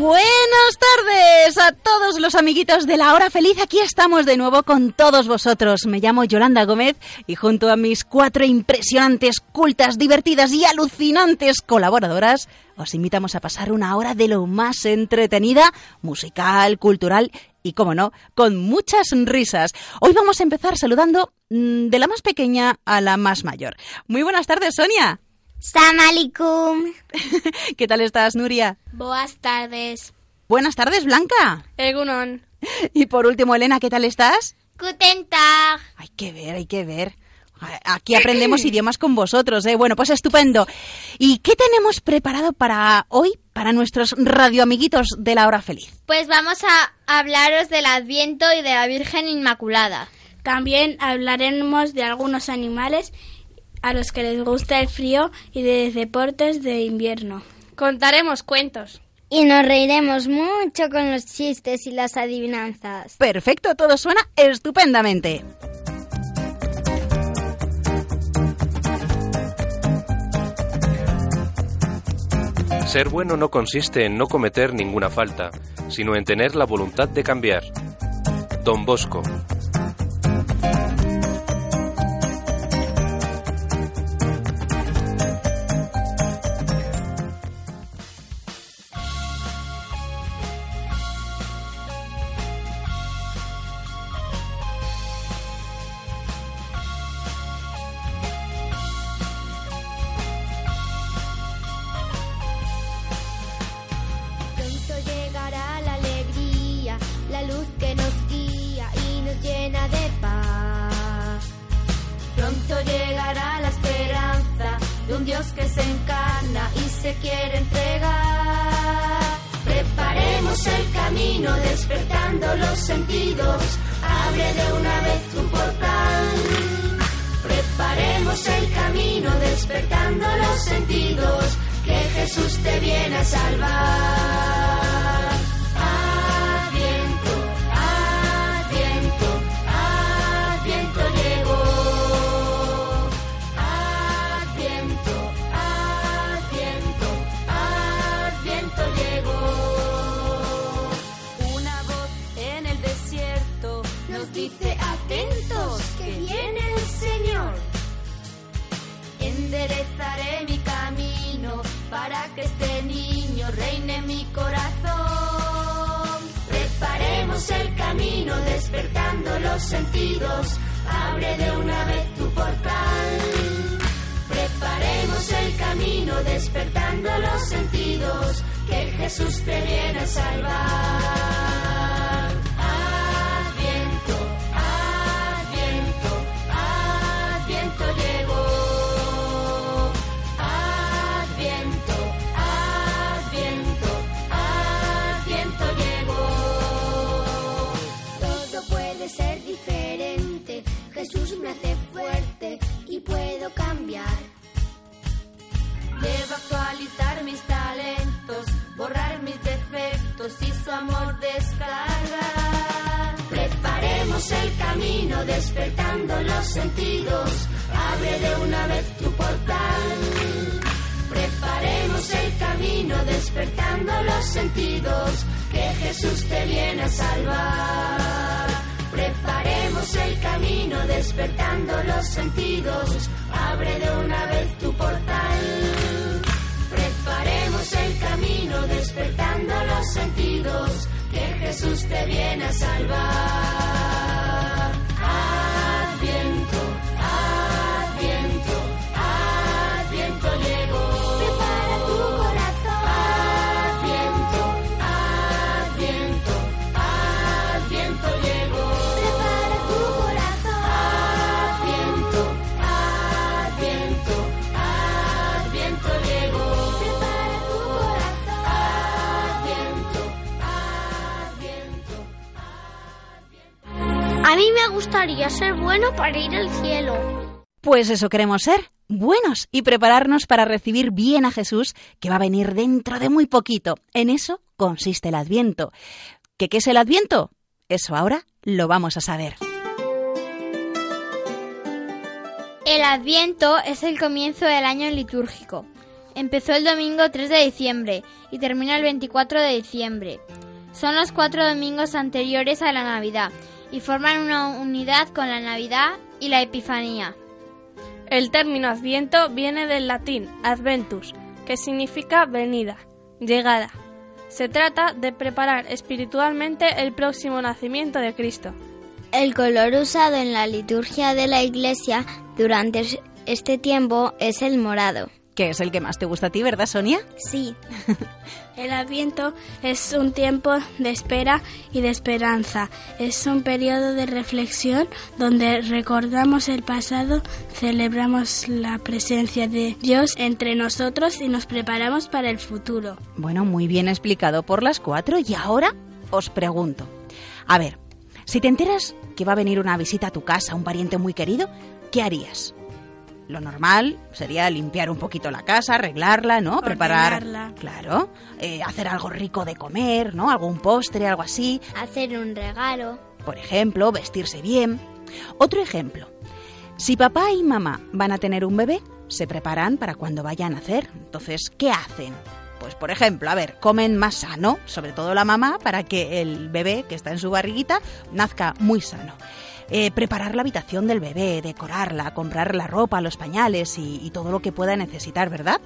Buenas tardes a todos los amiguitos de la hora feliz. Aquí estamos de nuevo con todos vosotros. Me llamo Yolanda Gómez y junto a mis cuatro impresionantes, cultas, divertidas y alucinantes colaboradoras, os invitamos a pasar una hora de lo más entretenida, musical, cultural y, como no, con muchas risas. Hoy vamos a empezar saludando mm, de la más pequeña a la más mayor. Muy buenas tardes, Sonia. Salam ¿Qué tal estás, Nuria? Buenas tardes. Buenas tardes, Blanca. Egunon. Y por último, Elena, ¿qué tal estás? Guten Tag. Hay que ver, hay que ver. Aquí aprendemos idiomas con vosotros, ¿eh? Bueno, pues estupendo. ¿Y qué tenemos preparado para hoy, para nuestros radioamiguitos de la hora feliz? Pues vamos a hablaros del Adviento y de la Virgen Inmaculada. También hablaremos de algunos animales a los que les gusta el frío y de deportes de invierno. Contaremos cuentos. Y nos reiremos mucho con los chistes y las adivinanzas. Perfecto, todo suena estupendamente. Ser bueno no consiste en no cometer ninguna falta, sino en tener la voluntad de cambiar. Don Bosco. Niño reine mi corazón. Preparemos el camino despertando los sentidos. Abre de una vez tu portal. Preparemos el camino despertando los sentidos. Que Jesús te viene a salvar. Defectos y su amor descargar. Preparemos el camino despertando los sentidos. Abre de una vez tu portal. Preparemos el camino despertando los sentidos. Que Jesús te viene a salvar. Preparemos el camino despertando los sentidos. Abre de una vez tu portal. El camino despertando los sentidos. Que Jesús te viene a salvar. Gustaría ser bueno para ir al cielo. Pues eso queremos ser, buenos y prepararnos para recibir bien a Jesús, que va a venir dentro de muy poquito. En eso consiste el Adviento. ¿Qué, qué es el Adviento? Eso ahora lo vamos a saber. El Adviento es el comienzo del año litúrgico. Empezó el domingo 3 de diciembre y termina el 24 de diciembre. Son los cuatro domingos anteriores a la Navidad y forman una unidad con la Navidad y la Epifanía. El término Adviento viene del latín adventus, que significa venida, llegada. Se trata de preparar espiritualmente el próximo nacimiento de Cristo. El color usado en la liturgia de la iglesia durante este tiempo es el morado. Que es el que más te gusta a ti, ¿verdad, Sonia? Sí. El Adviento es un tiempo de espera y de esperanza. Es un periodo de reflexión donde recordamos el pasado, celebramos la presencia de Dios entre nosotros y nos preparamos para el futuro. Bueno, muy bien explicado por las cuatro y ahora os pregunto. A ver, si te enteras que va a venir una visita a tu casa, un pariente muy querido, ¿qué harías? Lo normal sería limpiar un poquito la casa, arreglarla, ¿no? Preparar. Ordenarla. Claro. eh, hacer algo rico de comer, ¿no? Algún postre, algo así. Hacer un regalo. Por ejemplo, vestirse bien. Otro ejemplo. Si papá y mamá van a tener un bebé, se preparan para cuando vaya a nacer. Entonces, ¿qué hacen? Pues, por ejemplo, a ver, comen más sano, sobre todo la mamá, para que el bebé que está en su barriguita nazca muy sano. Eh, preparar la habitación del bebé, decorarla, comprar la ropa, los pañales y, y todo lo que pueda necesitar, ¿verdad?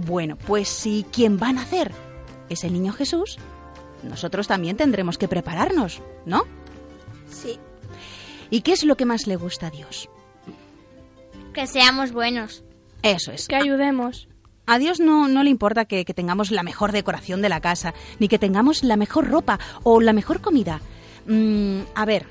Bueno, pues si quien va a nacer es el niño Jesús, nosotros también tendremos que prepararnos, ¿no? Sí. ¿Y qué es lo que más le gusta a Dios? Que seamos buenos. Eso es. Que ayudemos. A Dios no, no le importa que, que tengamos la mejor decoración de la casa, ni que tengamos la mejor ropa o la mejor comida. Mm, a ver,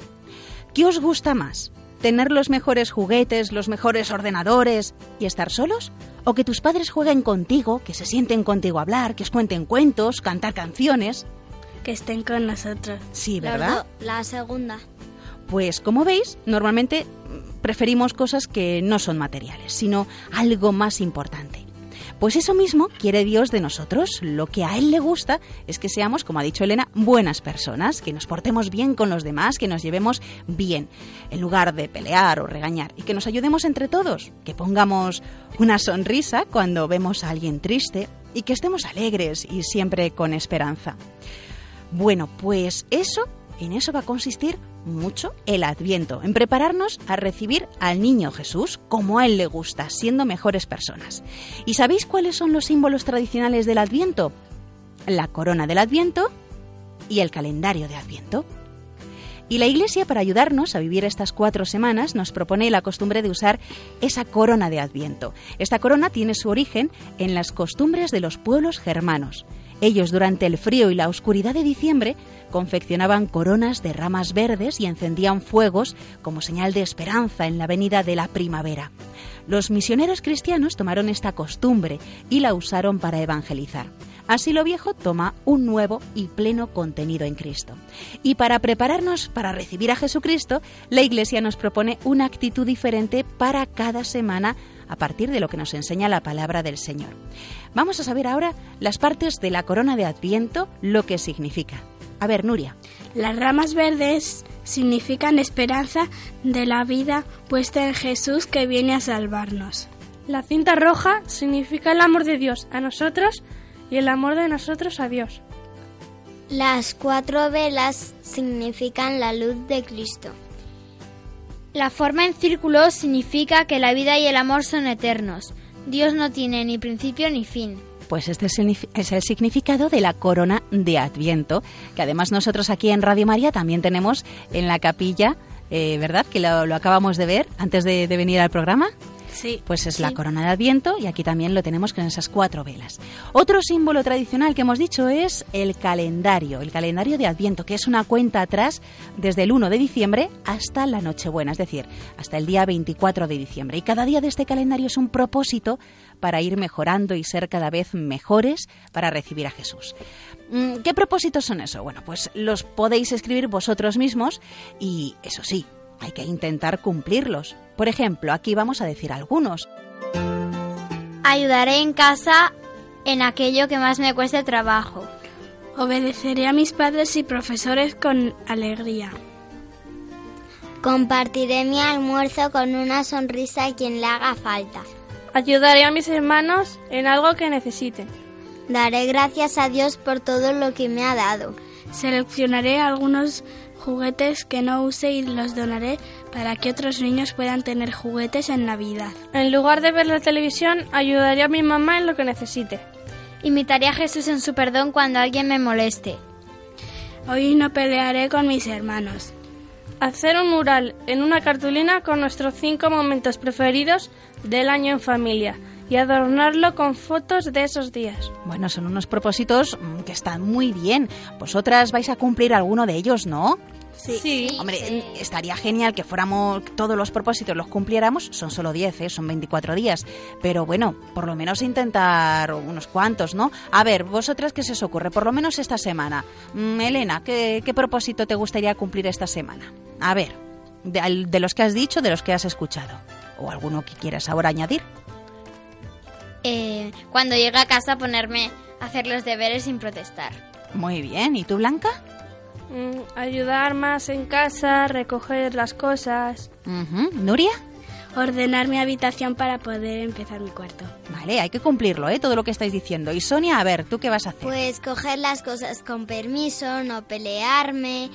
¿qué os gusta más? ¿Tener los mejores juguetes, los mejores ordenadores y estar solos? ¿O que tus padres jueguen contigo, que se sienten contigo a hablar, que os cuenten cuentos, cantar canciones? Que estén con nosotros. Sí, Los ¿verdad? la segunda. Pues como veis, normalmente preferimos cosas que no son materiales, sino algo más importante. Pues eso mismo quiere Dios de nosotros. Lo que a Él le gusta es que seamos, como ha dicho Elena, buenas personas, que nos portemos bien con los demás, que nos llevemos bien, en lugar de pelear o regañar, y que nos ayudemos entre todos, que pongamos una sonrisa cuando vemos a alguien triste y que estemos alegres y siempre con esperanza. Bueno, pues eso, en eso va a consistir mucho el Adviento, en prepararnos a recibir al niño Jesús como a él le gusta, siendo mejores personas. ¿Y sabéis cuáles son los símbolos tradicionales del Adviento? La corona del Adviento y el calendario de Adviento. Y la Iglesia, para ayudarnos a vivir estas cuatro semanas, nos propone la costumbre de usar esa corona de Adviento. Esta corona tiene su origen en las costumbres de los pueblos germanos. Ellos, durante el frío y la oscuridad de diciembre, confeccionaban coronas de ramas verdes y encendían fuegos como señal de esperanza en la venida de la primavera. Los misioneros cristianos tomaron esta costumbre y la usaron para evangelizar. Así lo viejo toma un nuevo y pleno contenido en Cristo. Y para prepararnos para recibir a Jesucristo, la Iglesia nos propone una actitud diferente para cada semana a partir de lo que nos enseña la palabra del Señor. Vamos a saber ahora las partes de la corona de Adviento, lo que significa. A ver, Nuria. Las ramas verdes significan esperanza de la vida puesta en Jesús que viene a salvarnos. La cinta roja significa el amor de Dios a nosotros y el amor de nosotros a Dios. Las cuatro velas significan la luz de Cristo. La forma en círculo significa que la vida y el amor son eternos. Dios no tiene ni principio ni fin. Pues este es el, significado de la corona de Adviento, que además nosotros aquí en Radio María también tenemos en la capilla, eh, ¿verdad? Que lo, acabamos de ver antes de venir al programa. Sí. Pues es la corona de Adviento y aquí también lo tenemos con esas cuatro velas. Otro símbolo tradicional que hemos dicho es el calendario, el calendario de Adviento, que es una cuenta atrás desde el 1 de diciembre hasta la Nochebuena, es decir, hasta el día 24 de diciembre. Y cada día de este calendario es un propósito para ir mejorando y ser cada vez mejores para recibir a Jesús. Mm, ¿Qué propósitos son eso? Bueno, pues los podéis escribir vosotros mismos y, eso sí, hay que intentar cumplirlos. Por ejemplo, aquí vamos a decir algunos. Ayudaré en casa en aquello que más me cueste trabajo. Obedeceré a mis padres y profesores con alegría. Compartiré mi almuerzo con una sonrisa a quien le haga falta. Ayudaré a mis hermanos en algo que necesiten. Daré gracias a Dios por todo lo que me ha dado. Seleccionaré algunos juguetes que no use y los donaré para que otros niños puedan tener juguetes en Navidad. En lugar de ver la televisión, ayudaré a mi mamá en lo que necesite. Imitaré a Jesús en su perdón cuando alguien me moleste. Hoy no pelearé con mis hermanos. Hacer un mural en una cartulina con nuestros cinco momentos preferidos del año en familia y adornarlo con fotos de esos días. Bueno, son unos propósitos mm, que están muy bien. Vosotras vais a cumplir alguno de ellos, ¿no? Sí. Hombre, estaría genial que fuéramos todos los propósitos los cumpliéramos. Son solo 10, ¿eh? son 24 días. Pero bueno, por lo menos intentar unos cuantos, ¿no? A ver, vosotras, ¿qué se os ocurre? Por lo menos esta semana. Mm, Elena, ¿qué, ¿qué, propósito te gustaría cumplir esta semana? A ver, de, de los que has dicho, de los que has escuchado. O alguno que quieras ahora añadir. Eh, cuando llegue a casa ponerme a hacer los deberes sin protestar. Muy bien. ¿Y tú, Blanca? Mm, ayudar más en casa, recoger las cosas. ¿Nuria? Ordenar mi habitación para poder empezar mi cuarto. Vale, hay que cumplirlo, ¿eh? Todo lo que estáis diciendo. Y Sonia, a ver, ¿tú qué vas a hacer? Pues coger las cosas con permiso, no pelearme,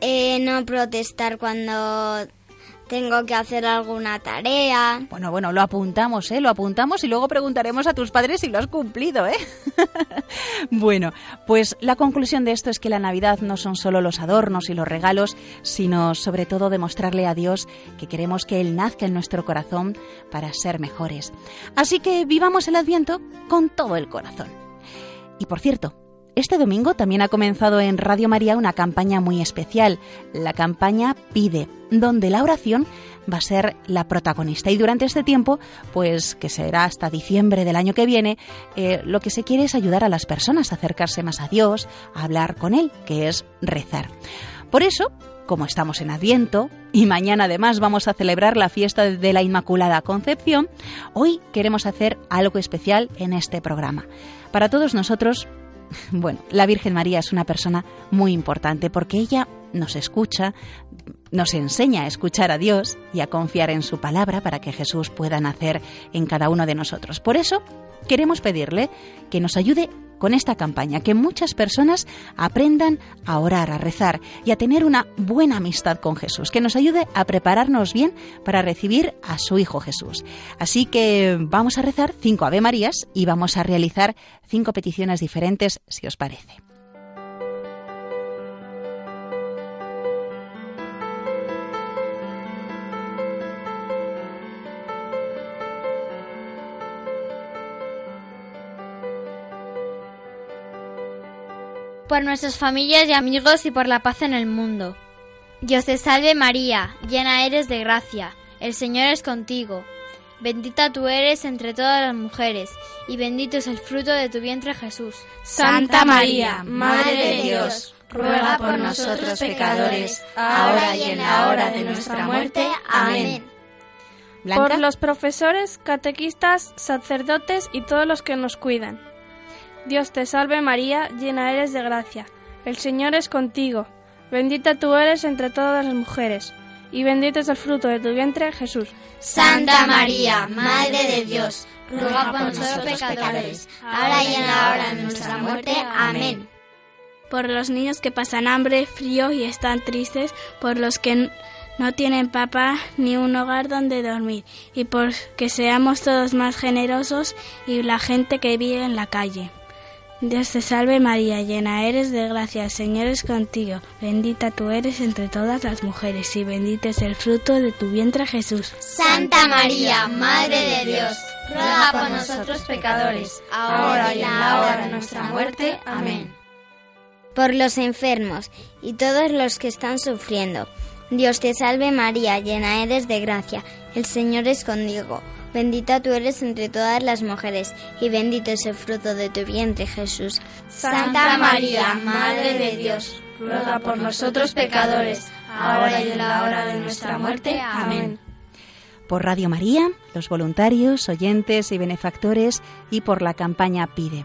eh, no protestar cuando tengo que hacer alguna tarea. Bueno, bueno, lo apuntamos, ¿eh? Lo apuntamos y luego preguntaremos a tus padres si lo has cumplido, ¿eh? bueno, pues la conclusión de esto es que la Navidad no son solo los adornos y los regalos, sino sobre todo demostrarle a Dios que queremos que Él nazca en nuestro corazón para ser mejores. Así que vivamos el Adviento con todo el corazón. Y por cierto, este domingo también ha comenzado en Radio María una campaña muy especial, la campaña Pide, donde la oración va a ser la protagonista. Y durante este tiempo, pues que será hasta diciembre del año que viene, eh, lo que se quiere es ayudar a las personas a acercarse más a Dios, a hablar con Él, que es rezar. Por eso, como estamos en Adviento y mañana además vamos a celebrar la fiesta de la Inmaculada Concepción, hoy queremos hacer algo especial en este programa. Para todos nosotros, bueno, la Virgen María es una persona muy importante porque ella nos escucha, nos enseña a escuchar a Dios y a confiar en su palabra para que Jesús pueda nacer en cada uno de nosotros. Por eso queremos pedirle que nos ayude con esta campaña, que muchas personas aprendan a orar, a rezar y a tener una buena amistad con Jesús, que nos ayude a prepararnos bien para recibir a su Hijo Jesús. Así que vamos a rezar cinco Ave Marías y vamos a realizar cinco peticiones diferentes, si os parece. Por nuestras familias y amigos y por la paz en el mundo. Dios te salve María, llena eres de gracia, el Señor es contigo. Bendita tú eres entre todas las mujeres, y bendito es el fruto de tu vientre Jesús. Santa María, Madre de Dios, ruega por nosotros pecadores, ahora y en la hora de nuestra muerte. Amén. Blanca. Por los profesores, catequistas, sacerdotes y todos los que nos cuidan. Dios te salve María, llena eres de gracia. El Señor es contigo. Bendita tú eres entre todas las mujeres, y bendito es el fruto de tu vientre, Jesús. Santa María, Madre de Dios, ruega por nosotros pecadores, ahora y en la hora de nuestra muerte. Amén. Por los niños que pasan hambre, frío y están tristes, por los que no tienen papá ni un hogar donde dormir, y por que seamos todos más generosos y la gente que vive en la calle. Dios te salve María, llena eres de gracia, el Señor es contigo, bendita tú eres entre todas las mujeres y bendito es el fruto de tu vientre Jesús. Santa María, Madre de Dios, ruega por nosotros pecadores, ahora y en la hora de nuestra muerte. Amén. Por los enfermos y todos los que están sufriendo. Dios te salve María, llena eres de gracia, el Señor es contigo. Bendita tú eres entre todas las mujeres, y bendito es el fruto de tu vientre, Jesús. Santa María, Madre de Dios, ruega por nosotros pecadores, ahora y en la hora de nuestra muerte. Amén. Por Radio María, los voluntarios, oyentes y benefactores, y por la campaña Pide.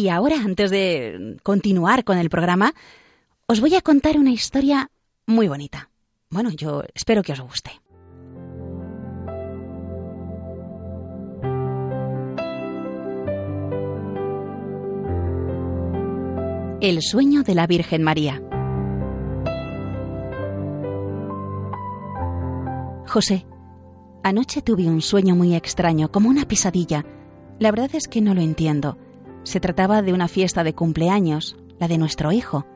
Y ahora, antes de continuar con el programa, os voy a contar una historia muy bonita. Bueno, yo espero que os guste. El sueño de la Virgen María. José, anoche tuve un sueño muy extraño, como una pesadilla. La verdad es que no lo entiendo. Se trataba de una fiesta de cumpleaños, la de nuestro hijo.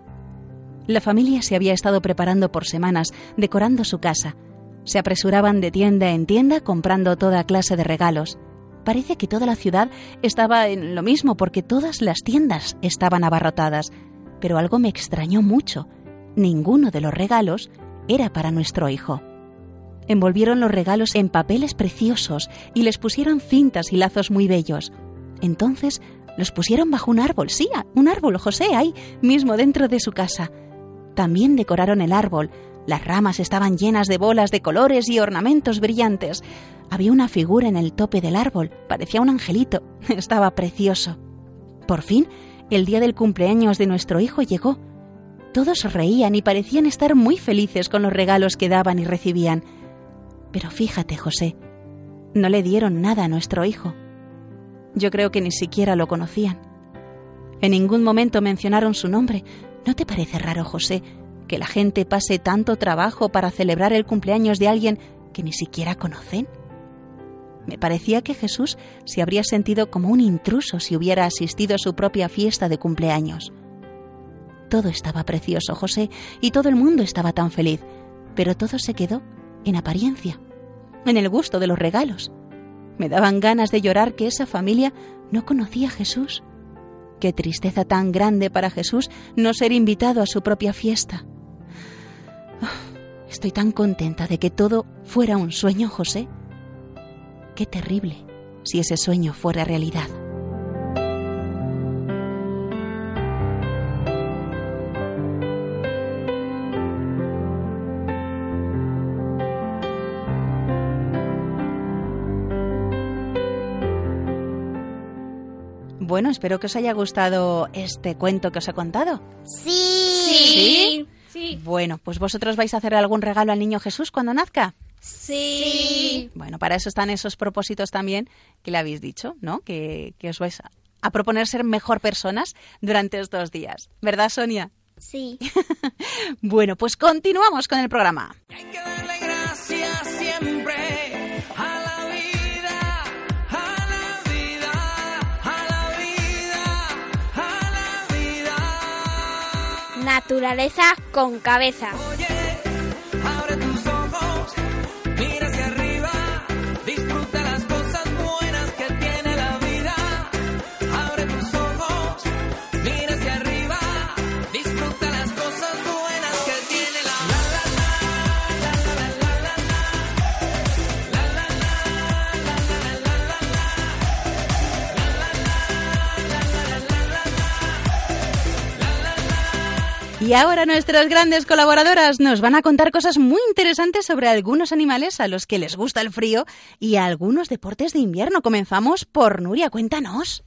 La familia se había estado preparando por semanas, decorando su casa. Se apresuraban de tienda en tienda comprando toda clase de regalos. Parece que toda la ciudad estaba en lo mismo porque todas las tiendas estaban abarrotadas. Pero algo me extrañó mucho. Ninguno de los regalos era para nuestro hijo. Envolvieron los regalos en papeles preciosos y les pusieron cintas y lazos muy bellos. Entonces los pusieron bajo un árbol, sí, un árbol, José, ahí mismo dentro de su casa. También decoraron el árbol. Las ramas estaban llenas de bolas de colores y ornamentos brillantes. Había una figura en el tope del árbol, parecía un angelito. Estaba precioso. Por fin, el día del cumpleaños de nuestro hijo llegó. Todos reían y parecían estar muy felices con los regalos que daban y recibían. Pero fíjate, José, no le dieron nada a nuestro hijo. Yo creo que ni siquiera lo conocían. En ningún momento mencionaron su nombre. ¿No te parece raro, José, que la gente pase tanto trabajo para celebrar el cumpleaños de alguien que ni siquiera conocen? Me parecía que Jesús se habría sentido como un intruso si hubiera asistido a su propia fiesta de cumpleaños. Todo estaba precioso, José, y todo el mundo estaba tan feliz, pero todo se quedó en apariencia, en el gusto de los regalos. Me daban ganas de llorar que esa familia no conocía a Jesús. Qué tristeza tan grande para Jesús no ser invitado a su propia fiesta. Oh, estoy tan contenta de que todo fuera un sueño, José. Qué terrible si ese sueño fuera realidad. Bueno, espero que os haya gustado este cuento que os he contado. Sí. ¿Sí? Bueno, pues vosotros vais a hacer algún regalo al niño Jesús cuando nazca. Sí. Bueno, para eso están esos propósitos también que le habéis dicho, ¿no? Que, que os vais a, a proponer ser mejor personas durante estos días. ¿Verdad, Sonia? Sí. Bueno, pues continuamos con el programa. Hay que darle Naturaleza con cabeza. Y ahora nuestras grandes colaboradoras nos van a contar cosas muy interesantes sobre algunos animales a los que les gusta el frío y algunos deportes de invierno. Comenzamos por Nuria, cuéntanos.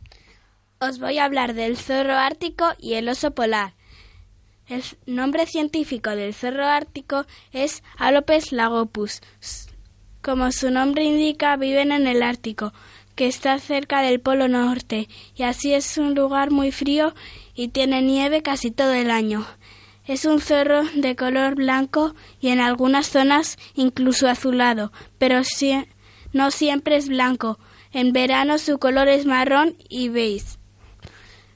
Os voy a hablar del zorro ártico y el oso polar. El nombre científico del zorro ártico es Alopes lagopus. Como su nombre indica, viven en el Ártico, que está cerca del Polo Norte, y así es un lugar muy frío y tiene nieve casi todo el año. Es un zorro de color blanco y en algunas zonas incluso azulado, pero no siempre es blanco. En verano su color es marrón y beige.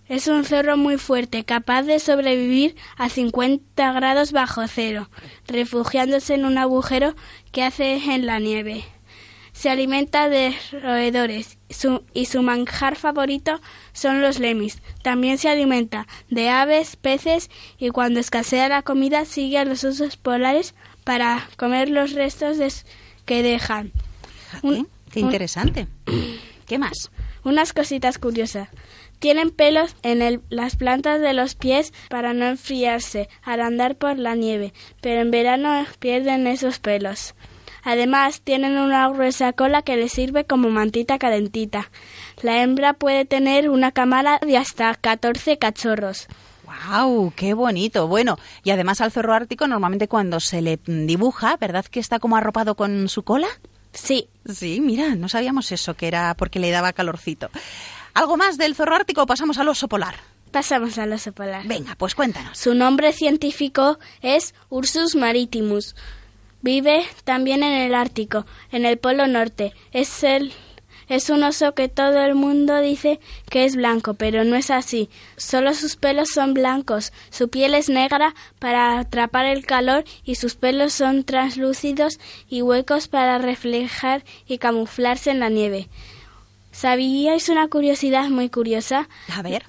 Es un zorro muy fuerte, capaz de sobrevivir a 50 grados bajo cero, refugiándose en un agujero que hace en la nieve. Se alimenta de roedores su- y su manjar favorito son los lemis. También se alimenta de aves, peces y cuando escasea la comida sigue a los osos polares para comer los restos de que dejan. Un- Qué un- interesante. ¿Qué más? unas cositas curiosas. Tienen pelos en el- las plantas de los pies para no enfriarse al andar por la nieve, pero en verano pierden esos pelos. Además, tienen una gruesa cola que les sirve como mantita calentita. La hembra puede tener una camada de hasta 14 cachorros. ¡Wow! ¡Qué bonito! Bueno, y además al zorro ártico normalmente cuando se le dibuja, ¿verdad que está como arropado con su cola? Sí, Sí, mira, no sabíamos eso, que era porque le daba calorcito. ¿Algo más del zorro ártico o pasamos al oso polar? pasamos al oso polar. Venga, pues cuéntanos. Su nombre científico es Ursus maritimus. Vive también en el Ártico, en el Polo Norte. Es el es un oso que todo el mundo dice que es blanco, pero no es así. Solo sus pelos son blancos, su piel es negra para atrapar el calor y sus pelos son translúcidos y huecos para reflejar y camuflarse en la nieve. ¿Sabíais una curiosidad muy curiosa? A ver.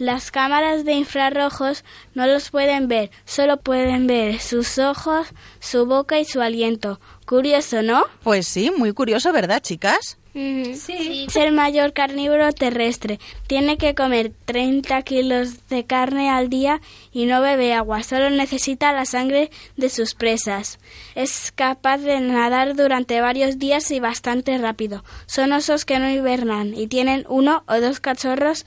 Las cámaras de infrarrojos no los pueden ver, solo pueden ver sus ojos, su boca y su aliento. Curioso, ¿no? Pues sí, muy curioso, ¿verdad, chicas? Sí. Es el mayor carnívoro terrestre. Tiene que comer 30 kilos de carne al día y no bebe agua. Solo necesita la sangre de sus presas. Es capaz de nadar durante varios días y bastante rápido. Son osos que no hibernan y tienen uno o dos cachorros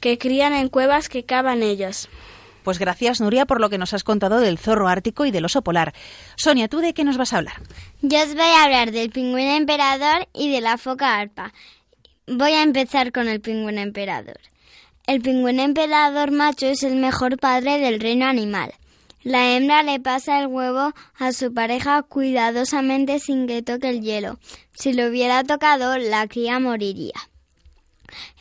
que crían en cuevas que cavan ellos. Pues gracias, Nuria, por lo que nos has contado del zorro ártico y del oso polar. Sonia, ¿tú de qué nos vas a hablar? Yo os voy a hablar del pingüino emperador y de la foca arpa. Voy a empezar con el pingüino emperador. El pingüino emperador macho es el mejor padre del reino animal. La hembra le pasa el huevo a su pareja cuidadosamente sin que toque el hielo. Si lo hubiera tocado, la cría moriría.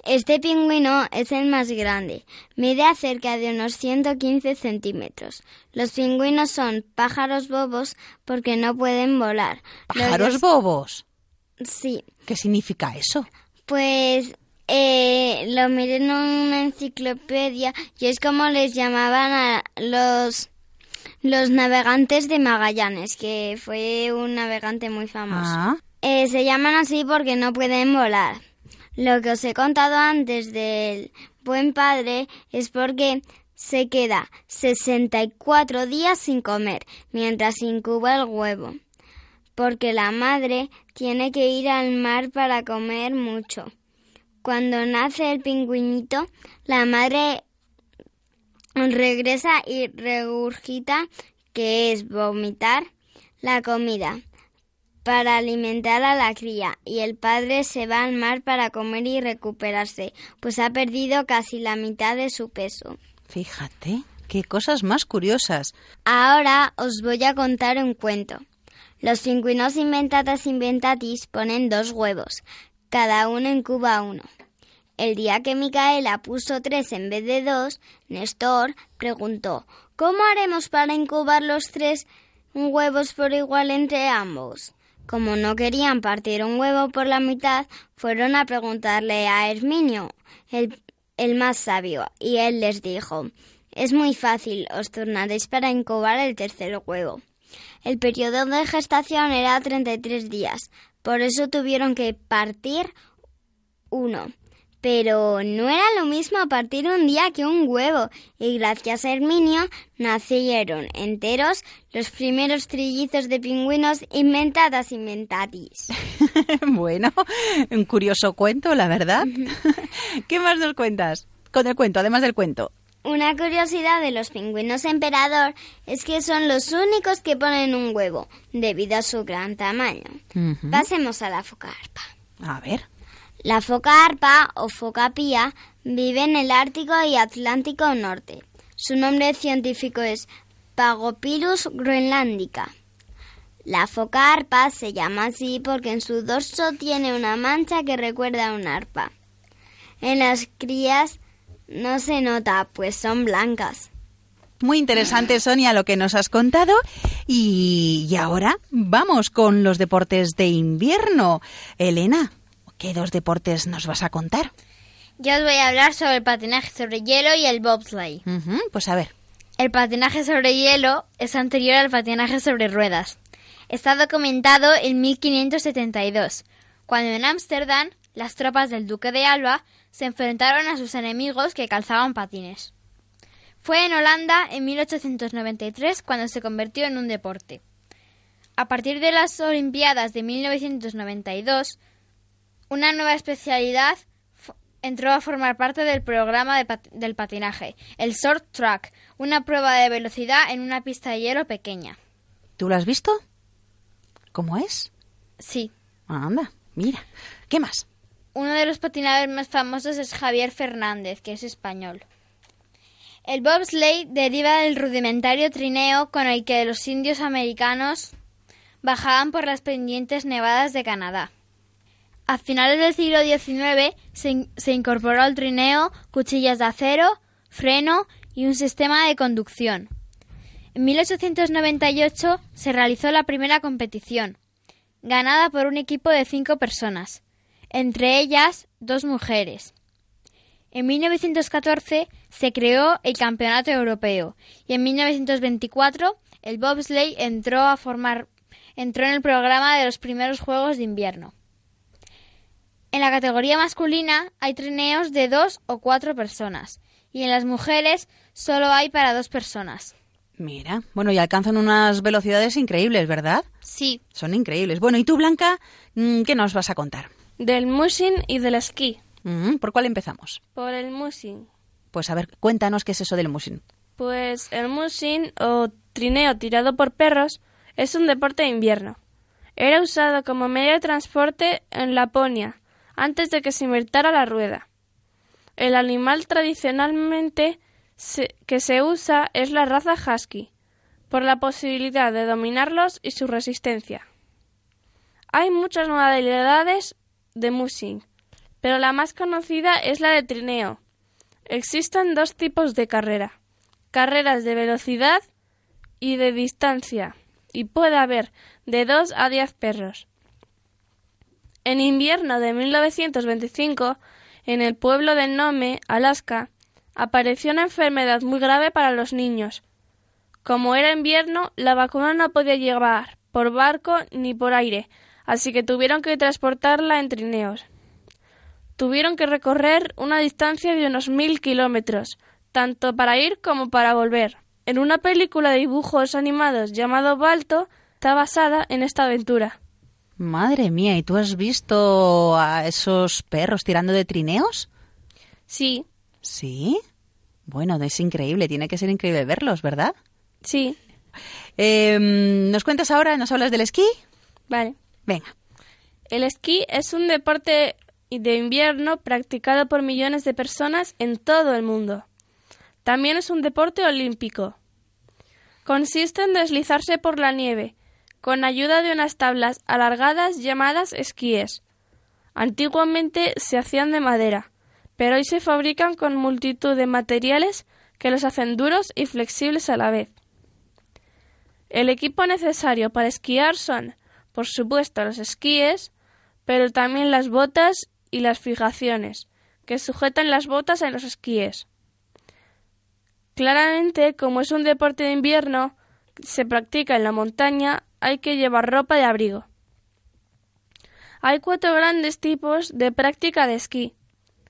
Este pingüino es el más grande. Mide cerca de unos 115 centímetros. Los pingüinos son pájaros bobos porque no pueden volar. ¿Pájaros bobos? Sí. ¿Qué significa eso? Pues eh, lo miré en una enciclopedia y es como les llamaban a los los navegantes de Magallanes, que fue un navegante muy famoso. Ah, Eh, se llaman así porque no pueden volar. Lo que os he contado antes del buen padre es porque se queda 64 días sin comer mientras incuba el huevo. Porque la madre tiene que ir al mar para comer mucho. Cuando nace el pingüinito, la madre regresa y regurgita, que es vomitar, la comida para alimentar a la cría y el padre se va al mar para comer y recuperarse, pues ha perdido casi la mitad de su peso. fíjate, qué cosas más curiosas. Ahora os voy a contar un cuento. Los pingüinos inventatas inventatis ponen dos huevos, cada uno incuba uno. El día que Micaela puso tres en vez de dos, Néstor preguntó ¿Cómo haremos para incubar los tres huevos por igual entre ambos? Como no querían partir un huevo por la mitad, fueron a preguntarle a Herminio, el, el más sabio, y él les dijo Es muy fácil, os turnaréis para incubar el tercer huevo. El periodo de gestación era 33 días, por eso tuvieron que partir uno. Pero no era lo mismo partir un día que un huevo, y gracias a Herminio nacieron enteros los primeros trillizos de pingüinos inventadas inventatis. bueno, un curioso cuento, la verdad. ¿Qué más nos cuentas? Con el cuento, además del cuento. Una curiosidad de los pingüinos emperador es que son los únicos que ponen un huevo, debido a su gran tamaño. Pasemos a la foca arpa. A ver. La foca arpa o foca pía vive en el Ártico y Atlántico Norte. Su nombre científico es Spagopilus groenlandica. La foca arpa se llama así porque en su dorso tiene una mancha que recuerda a un arpa. En las crías no se nota, pues son blancas. Muy interesante, Sonia, lo que nos has contado. Y, y ahora vamos con los deportes de invierno. Elena, ¿qué dos deportes nos vas a contar? Yo os voy a hablar sobre el patinaje sobre hielo y el bobsleigh. Pues a ver. El patinaje sobre hielo es anterior al patinaje sobre ruedas. Está documentado en 1572, cuando en Ámsterdam las tropas del duque de Alba se enfrentaron a sus enemigos que calzaban patines. Fue en Holanda en 1893 cuando se convirtió en un deporte. A partir de las Olimpiadas de 1992, una nueva especialidad entró a formar parte del programa de pat- del patinaje, el short track, una prueba de velocidad en una pista de hielo pequeña. ¿Tú lo has visto? ¿Cómo es? Sí. Anda, mira. ¿Qué más? Uno de los patinadores más famosos es Javier Fernández, que es español. El bobsleigh deriva del rudimentario trineo con el que los indios americanos bajaban por las pendientes nevadas de Canadá. A finales del siglo XIX se, in- se incorporó al trineo cuchillas de acero, freno y un sistema de conducción. En 1898 se realizó la primera competición, ganada por un equipo de cinco personas, entre ellas dos mujeres. En 1914 se creó el Campeonato Europeo y en 1924 el bobsleigh entró a formar entró en el programa de los primeros Juegos de Invierno. En la categoría masculina hay trineos de dos o cuatro personas y en las mujeres solo hay para dos personas. Mira, bueno, y alcanzan unas velocidades increíbles, ¿verdad? Sí, Son increíbles. Bueno, ¿y tú, Blanca, mm, qué nos vas a contar? Del mushing y del esquí. Mm, ¿Por cuál empezamos? Por el mushing. Pues a ver, cuéntanos qué es eso del mushing. Pues el mushing o trineo tirado por perros es un deporte de invierno. Era usado como medio de transporte en Laponia antes de que se inventara la rueda. El animal tradicionalmente que se usa es la raza husky, por la posibilidad de dominarlos y su resistencia. Hay muchas modalidades de mushing, pero la más conocida es la de trineo. Existen dos tipos de carrera, carreras de velocidad y de distancia, y puede haber de 2 a 10 perros. En invierno de 1925, en el pueblo de Nome, Alaska, apareció una enfermedad muy grave para los niños. Como era invierno, la vacuna no podía llegar por barco ni por aire, así que tuvieron que transportarla en trineos. Tuvieron que recorrer una distancia de unos mil kilómetros, tanto para ir como para volver. En una película de dibujos animados llamado Balto está basada en esta aventura. Madre mía, ¿y tú has visto a esos perros tirando de trineos? Sí, Sí. Bueno, es increíble, tiene que ser increíble verlos, ¿verdad? sí, Em, ¿Nos cuentas ahora, nos hablas del esquí? vale. Venga. El esquí es un deporte de invierno practicado por millones de personas en todo el mundo. También es un deporte olímpico. Consiste en deslizarse por la nieve, con ayuda de unas tablas alargadas llamadas esquíes. Antiguamente se hacían de madera, pero hoy se fabrican con multitud de materiales que los hacen duros y flexibles a la vez. El equipo necesario para esquiar son, por supuesto, los esquíes, pero también las botas y las fijaciones, que sujetan las botas en los esquíes. Claramente, como es un deporte de invierno, se practica en la montaña, hay que llevar ropa de abrigo. Hay cuatro grandes tipos de práctica de esquí.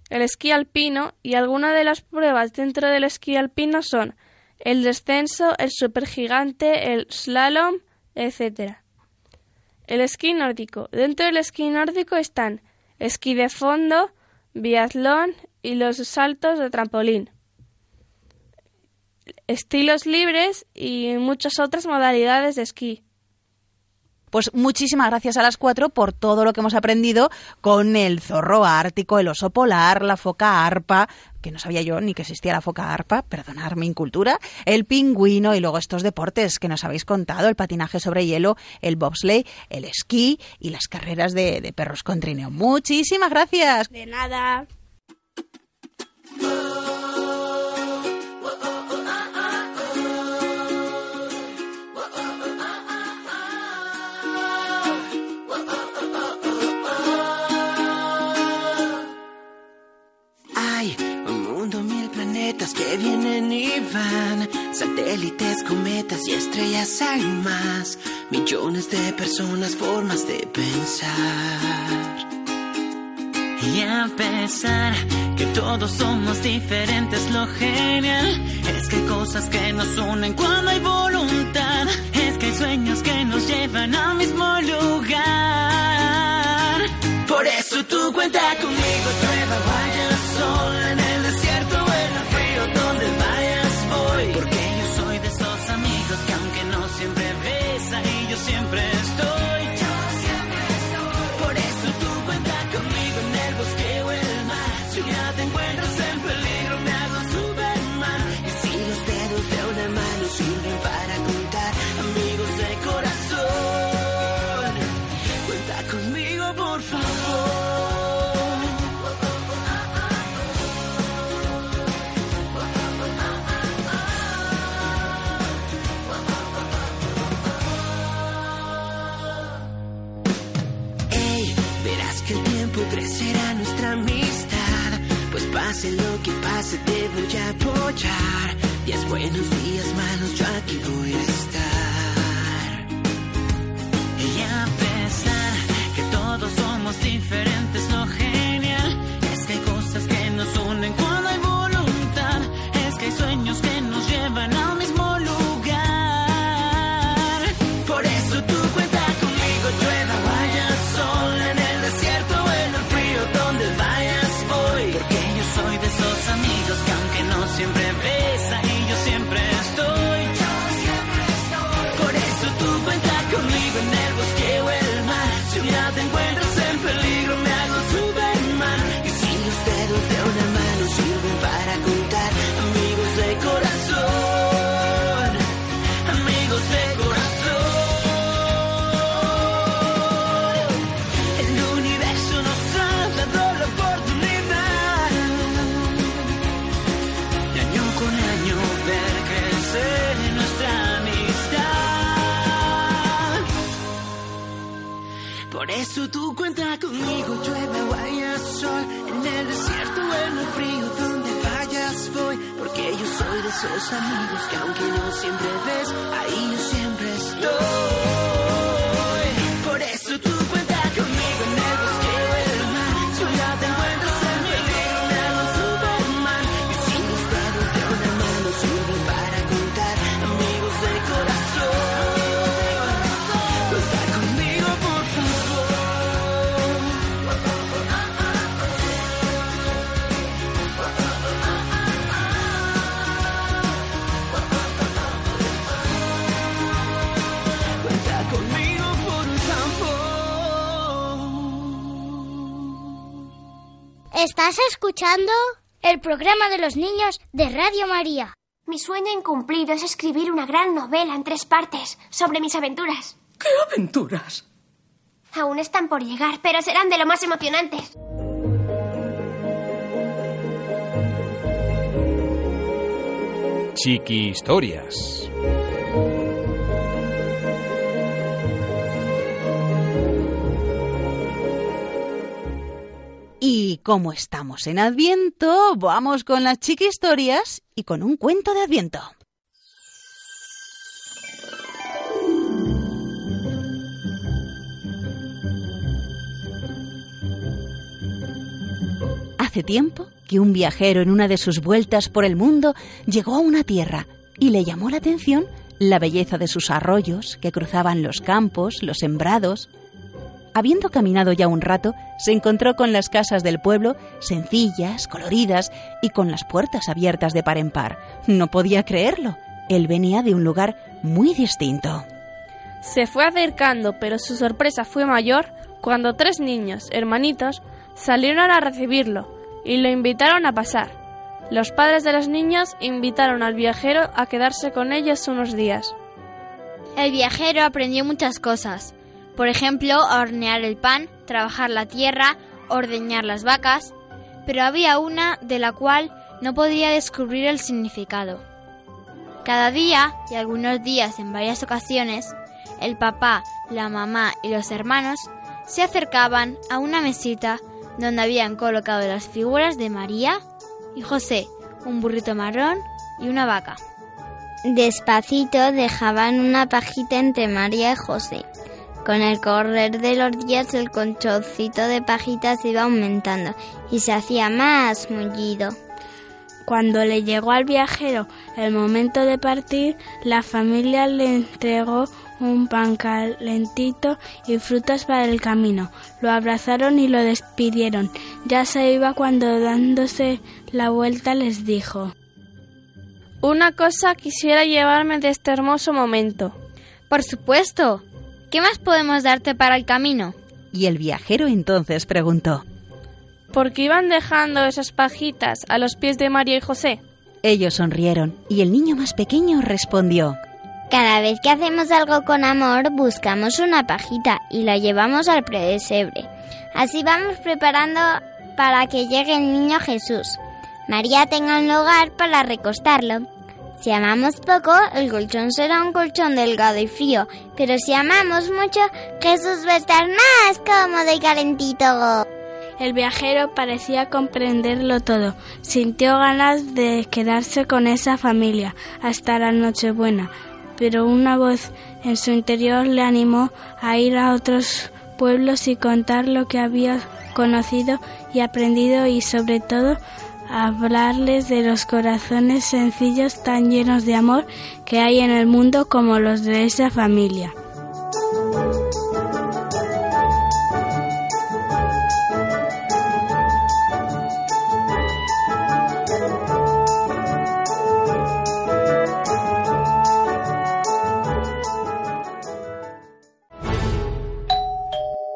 El esquí alpino y algunas de las pruebas dentro del esquí alpino son el descenso, el supergigante, el slalom, etc. El esquí nórdico. Dentro del esquí nórdico están esquí de fondo, biatlón y los saltos de trampolín. Estilos libres y muchas otras modalidades de esquí. Pues muchísimas gracias a las cuatro por todo lo que hemos aprendido con el zorro ártico, el oso polar, la foca arpa, que no sabía yo ni que existía la foca arpa, perdonar mi incultura, el pingüino y luego estos deportes que nos habéis contado, el patinaje sobre hielo, el bobsleigh, el esquí y las carreras de, de perros con trineo. Muchísimas gracias. De nada. Planetas que vienen y van. Satélites, cometas y estrellas hay más. Millones de personas, formas de pensar. Y a pesar que todos somos diferentes, lo genial es que hay cosas que nos unen cuando hay voluntad. Es que hay sueños que nos llevan al mismo lugar. Por eso tú cuenta conmigo, llueva, vaya pase lo que pase, te voy a apoyar. Días buenos, días malos, yo aquí voy a estar. Y a pesar que todos somos diferentes, esos amigos que aunque no siempre ves, ahí yo siempre estoy. ¿Estás escuchando? El programa de los niños de Radio María. Mi sueño incumplido es escribir una gran novela en tres partes sobre mis aventuras. ¿Qué aventuras? Aún están por llegar, pero serán de lo más emocionantes. Chiqui Historias. Y como estamos en Adviento, vamos con las chiqui historias y con un cuento de Adviento. Hace tiempo que un viajero en una de sus vueltas por el mundo llegó a una tierra y le llamó la atención la belleza de sus arroyos que cruzaban los campos, los sembrados. Habiendo caminado ya un rato, se encontró con las casas del pueblo, sencillas, coloridas y con las puertas abiertas de par en par. No podía creerlo. Él venía de un lugar muy distinto. Se fue acercando, pero su sorpresa fue mayor cuando tres niños, hermanitos, salieron a recibirlo y lo invitaron a pasar. Los padres de los niños invitaron al viajero a quedarse con ellos unos días. El viajero aprendió muchas cosas. Por ejemplo, hornear el pan, trabajar la tierra, ordeñar las vacas. Pero había una de la cual no podía descubrir el significado. Cada día, y algunos días en varias ocasiones, el papá, la mamá y los hermanos se acercaban a una mesita donde habían colocado las figuras de María y José, un burrito marrón y una vaca. Despacito dejaban una pajita entre María y José. Con el correr de los días el conchoncito de pajitas iba aumentando y se hacía más mullido. Cuando le llegó al viajero el momento de partir, la familia le entregó un pan calentito y frutas para el camino. Lo abrazaron y lo despidieron. Ya se iba cuando dándose la vuelta les dijo Una cosa quisiera llevarme de este hermoso momento. Por supuesto. ¿Qué más podemos darte para el camino? Y el viajero entonces preguntó. Porque iban dejando esas pajitas a los pies de María y José. Ellos sonrieron y el niño más pequeño respondió. Cada vez que hacemos algo con amor, buscamos una pajita y la llevamos al pesebre. Así vamos preparando para que llegue el niño Jesús. María tenga un lugar para recostarlo. Si amamos poco, el colchón será un colchón delgado y frío, pero si amamos mucho, Jesús va a estar más cómodo y calentito. El viajero parecía comprenderlo todo. Sintió ganas de quedarse con esa familia hasta la Nochebuena, pero una voz en su interior le animó a ir a otros pueblos y contar lo que había conocido y aprendido y sobre todo hablarles de los corazones sencillos tan llenos de amor que hay en el mundo como los de esa familia.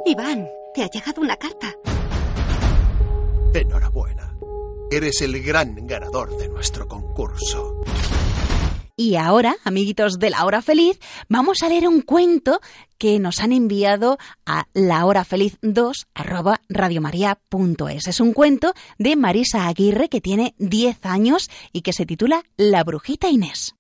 Iván, te ha llegado una carta. Enhorabuena. Eres el gran ganador de nuestro concurso. Y ahora, amiguitos de la hora feliz, vamos a leer un cuento que nos han enviado a lahorafeliz2 arroba radiomaria.es. Es un cuento de Marisa Aguirre que tiene 10 años y que se titula La brujita Inés.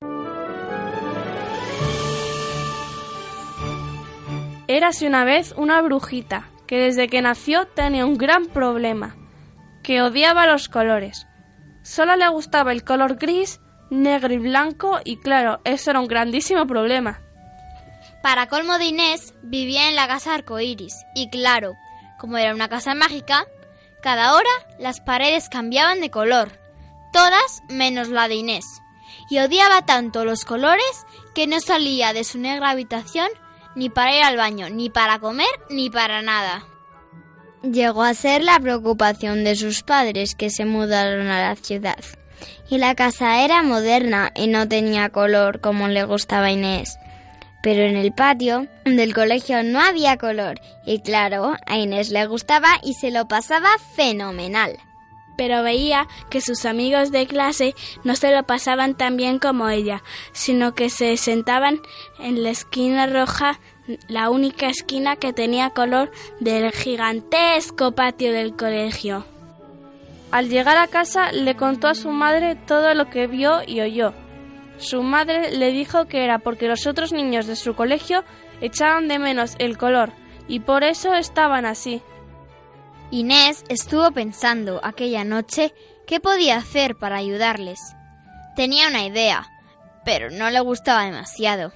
Érase una vez una brujita que desde que nació tenía un gran problema, que odiaba los colores. Solo le gustaba el color gris, negro y blanco y claro, eso era un grandísimo problema. Para colmo de Inés, vivía en la casa arcoíris y claro, como era una casa mágica, cada hora las paredes cambiaban de color, todas menos la de Inés, y odiaba tanto los colores que no salía de su negra habitación ni para ir al baño, ni para comer, ni para nada. Llegó a ser la preocupación de sus padres que se mudaron a la ciudad. Y la casa era moderna y no tenía color como le gustaba a Inés. Pero en el patio del colegio no había color y claro, a Inés le gustaba y se lo pasaba fenomenal. Pero veía que sus amigos de clase no se lo pasaban tan bien como ella, sino que se sentaban en la esquina roja la única esquina que tenía color del gigantesco patio del colegio. Al llegar a casa le contó a su madre todo lo que vio y oyó. Su madre le dijo que era porque los otros niños de su colegio echaban de menos el color y por eso estaban así. Inés estuvo pensando aquella noche qué podía hacer para ayudarles. Tenía una idea, pero no le gustaba demasiado.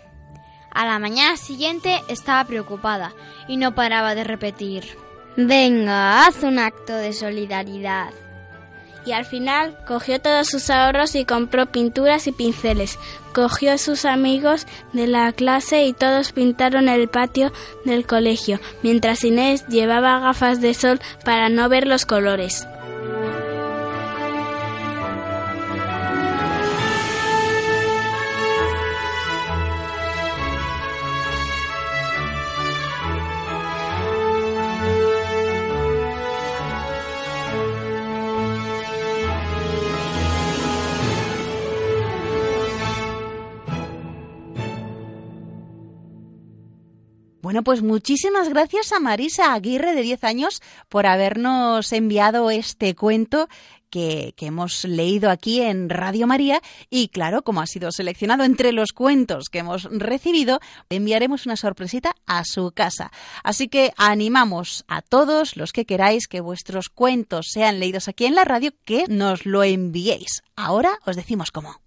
A la mañana siguiente estaba preocupada y no paraba de repetir. Venga, haz un acto de solidaridad. Y al final cogió todos sus ahorros y compró pinturas y pinceles. Cogió a sus amigos de la clase y todos pintaron el patio del colegio, mientras Inés llevaba gafas de sol para no ver los colores. Bueno, pues muchísimas gracias a Marisa Aguirre de 10 años por habernos enviado este cuento que, que, hemos leído aquí en Radio María y claro, como ha sido seleccionado entre los cuentos que hemos recibido, enviaremos una sorpresita a su casa. Así que animamos a todos los que queráis que vuestros cuentos sean leídos aquí en la radio que nos lo enviéis. Ahora os decimos cómo.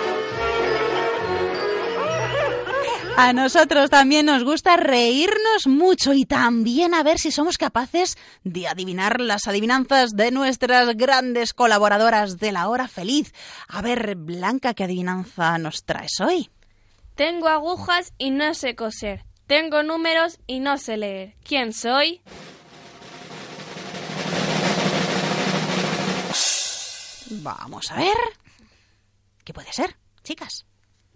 A nosotros también nos gusta reírnos mucho y también a ver si somos capaces de adivinar las adivinanzas de nuestras grandes colaboradoras de la hora feliz. A ver, Blanca, ¿qué adivinanza nos traes hoy? Tengo agujas y no sé coser. Tengo números y no sé leer. ¿Quién soy? Vamos a ver. ¿Qué puede ser, chicas?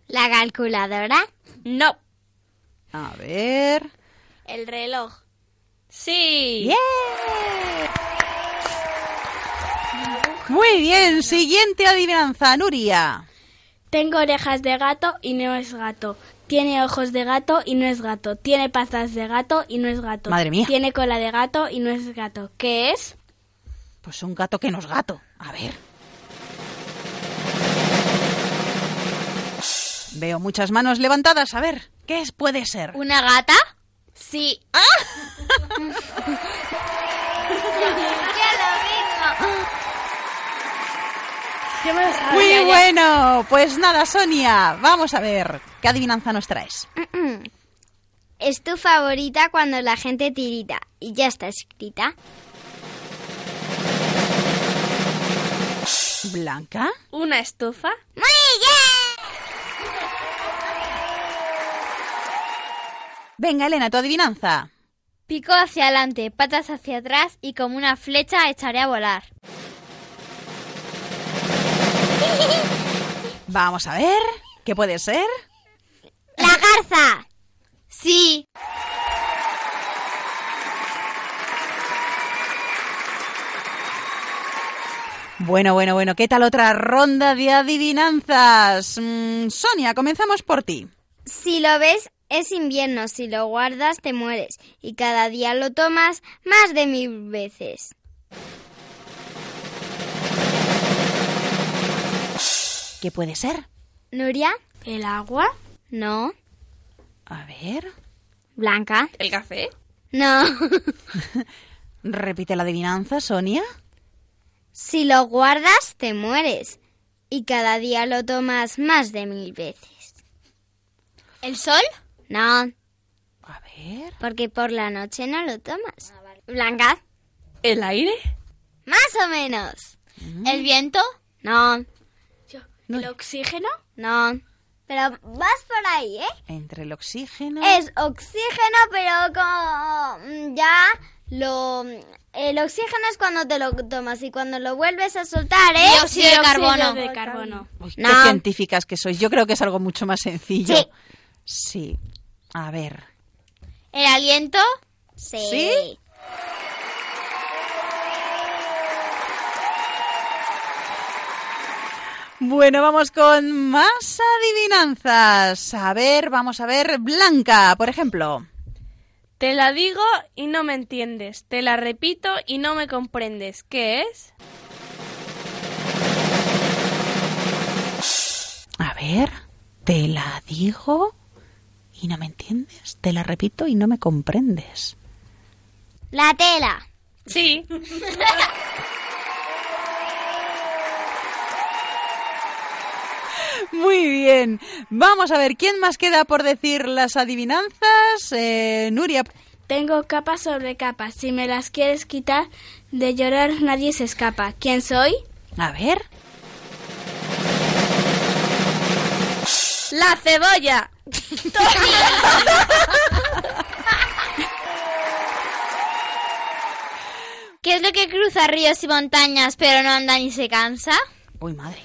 ¿La calculadora? No. A ver. El reloj. Sí. ¡Bien! Muy bien, siguiente adivinanza, Nuria. Tengo orejas de gato y no es gato. Tiene ojos de gato y no es gato. Tiene patas de gato y no es gato. Madre mía. Tiene cola de gato y no es gato. ¿Qué es? Pues un gato que no es gato. A ver. Veo muchas manos levantadas. A ver, ¿qué es, puede ser? ¿Una gata? Sí. Muy bueno. Pues nada, Sonia, vamos a ver. ¿Qué adivinanza nos traes? Es tu favorita cuando la gente tirita y ya está escrita. ¿Blanca? ¿Una estufa? Venga, Elena, tu adivinanza. Pico hacia adelante, patas hacia atrás y como una flecha echaré a volar. Vamos a ver. ¿Qué puede ser? ¡La garza! Sí. Bueno, bueno, bueno. ¿Qué tal otra ronda de adivinanzas? Mm, Sonia, comenzamos por ti. Si lo ves, es invierno. Si lo guardas, te mueres. Y cada día lo tomas más de mil veces. ¿Qué puede ser? ¿Nuria? ¿El agua? No. A ver. ¿Blanca? ¿El café? No. Repite la adivinanza, Sonia. si lo guardas, te mueres. Y cada día lo tomas más de mil veces. ¿El sol? No, A ver. porque por la noche no lo tomas. ¿Blanca? ¿El aire? Más o menos. ¿El viento? No, ¿El oxígeno? no. Pero vas por ahí, ¿eh? Entre el oxígeno. Es oxígeno, pero como mm, ya lo... El oxígeno es cuando te lo tomas y cuando lo vuelves a soltar, ¿eh? Dióxido de carbono. de carbono. Uy, No. Qué científicas que sois. Yo creo que es algo mucho más sencillo. Sí. Sí. A ver. ¿El aliento? Sí. ¿Sí? Bueno, vamos con más adivinanzas. A ver, vamos a ver. Blanca, por ejemplo. Te la digo y no me entiendes. Te la repito y no me comprendes. ¿Qué es? A ver, te la digo y no me entiendes. Te la repito y no me comprendes. La tela. Sí. Muy bien. Vamos a ver, ¿quién más queda por decir las adivinanzas? Eh, Nuria. Tengo capas sobre capas. Si me las quieres quitar, de llorar nadie se escapa. ¿Quién soy? A ver. La cebolla. ¿Qué es lo que cruza ríos y montañas pero no anda ni se cansa? Uy, madre.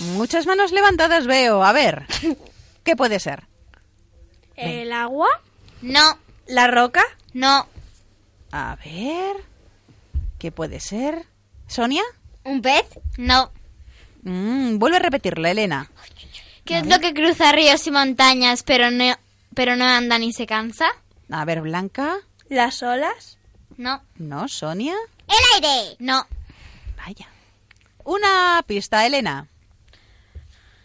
Muchas manos levantadas veo. A ver, ¿qué puede ser? ¿El agua? No, ¿La roca? no. A ver, ¿qué puede ser? ¿Sonia? ¿Un pez? No. Mm, vuelve a repetirla, Elena. ¿Qué es lo que cruza ríos y montañas pero no, pero no anda ni se cansa? A ver, Blanca. ¿Las olas? No. No, Sonia. ¡El aire! No. Vaya. Una pista, Elena.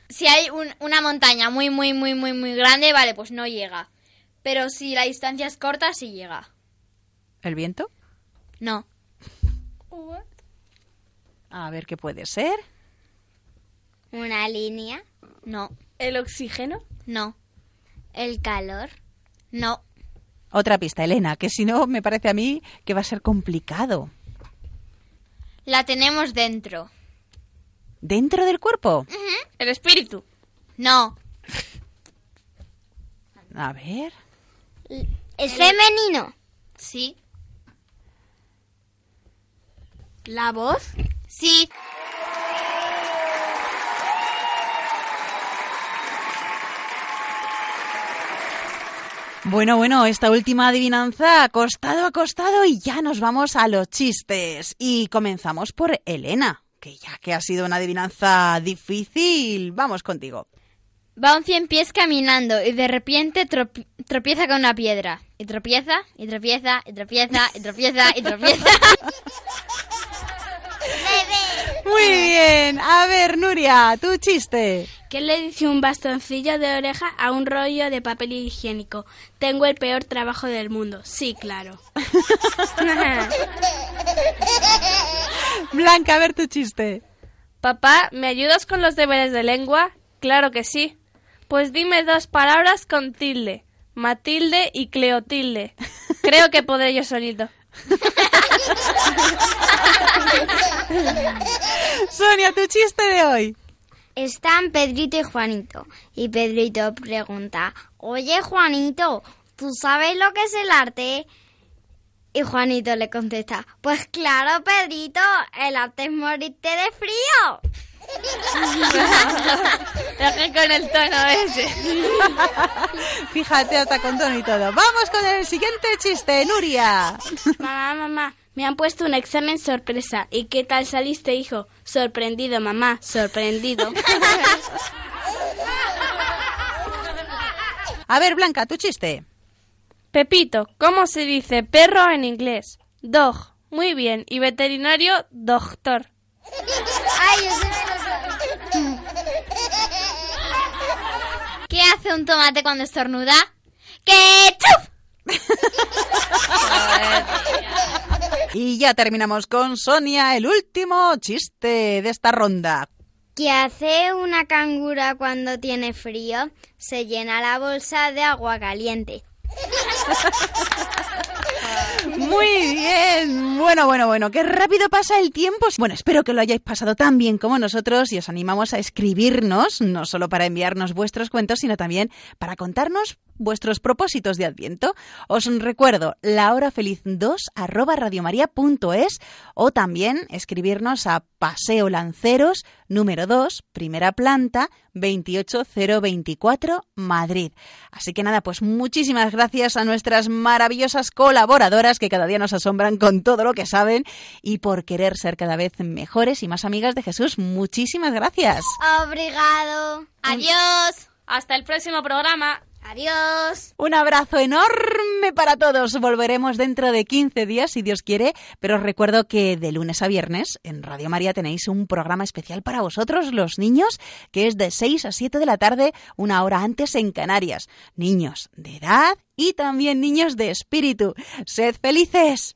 Si hay un- una montaña muy, muy, muy, muy, muy grande, vale, pues no llega. Pero si la distancia es corta, sí llega. ¿El viento? No. A ver, ¿qué puede ser? ¿Una línea? No. ¿El oxígeno? No. ¿El calor? No. Otra pista, Elena, que si no, me parece a mí que va a ser complicado. La tenemos dentro. ¿Dentro del cuerpo? ¿El espíritu? No. A ver. ¿Es femenino? Sí. ¿La voz? Sí. Bueno, bueno, esta última adivinanza costado, ha costado y ya nos vamos a los chistes. Y comenzamos por Elena, que ya que ha sido una adivinanza difícil, vamos contigo. Va un cien pies caminando y de repente tropi- tropieza con una piedra. Y tropieza, y tropieza, y tropieza, y tropieza, y tropieza. Muy bien, a ver, Nuria, tu chiste. ¿Qué le dice un bastoncillo de oreja a un rollo de papel higiénico? Tengo el peor trabajo del mundo. Sí, claro. Blanca, a ver tu chiste. Papá, ¿me ayudas con los deberes de lengua? Claro que sí. Pues dime dos palabras con tilde. Matilde y Cleotilde. Creo que podré yo solito. Sonia, tu chiste de hoy. Están Pedrito y Juanito. Y Pedrito pregunta, oye Juanito, ¿tú sabes lo que es el arte? Y Juanito le contesta, pues claro Pedrito, el arte es morirte de frío. Dejé con el tono ese. Fíjate, hasta con tono y todo. Vamos con el siguiente chiste, Nuria. Mamá, mamá, me han puesto un examen sorpresa. ¿Y qué tal saliste, hijo? Sorprendido, mamá, sorprendido. A ver, Blanca, tu chiste. Pepito, ¿cómo se dice perro en inglés? Dog. Muy bien. Y veterinario, doctor. Ay, yo sé que lo ¿Qué hace un tomate cuando estornuda? ¡Ketchup! Y ya terminamos con Sonia, el último chiste de esta ronda. ¿Qué hace una cangura cuando tiene frío? Se llena la bolsa de agua caliente. Muy bien, Bueno, bueno, bueno, qué rápido pasa el tiempo. Bueno, espero que lo hayáis pasado tan bien como nosotros y os animamos a escribirnos, no solo para enviarnos vuestros cuentos, sino también para contarnos vuestros propósitos de Adviento. Os recuerdo la hora feliz 2 arroba radiomaria.es o también escribirnos a Paseo Lanceros número 2, primera planta, 28024 Madrid. Así que nada, pues muchísimas gracias a nuestras maravillosas colaboradoras que cada día nos asombran con todo lo que saben y por querer ser cada vez mejores y más amigas de Jesús. Muchísimas gracias. Obrigado. Adiós. Hasta el próximo programa. Adiós. Un abrazo enorme para todos. Volveremos dentro de 15 días, si Dios quiere, pero os recuerdo que de lunes a viernes en Radio María tenéis un programa especial para vosotros, los niños, que es de 6 a 7 de la tarde, una hora antes en Canarias. Niños de edad y también niños de espíritu. Sed felices.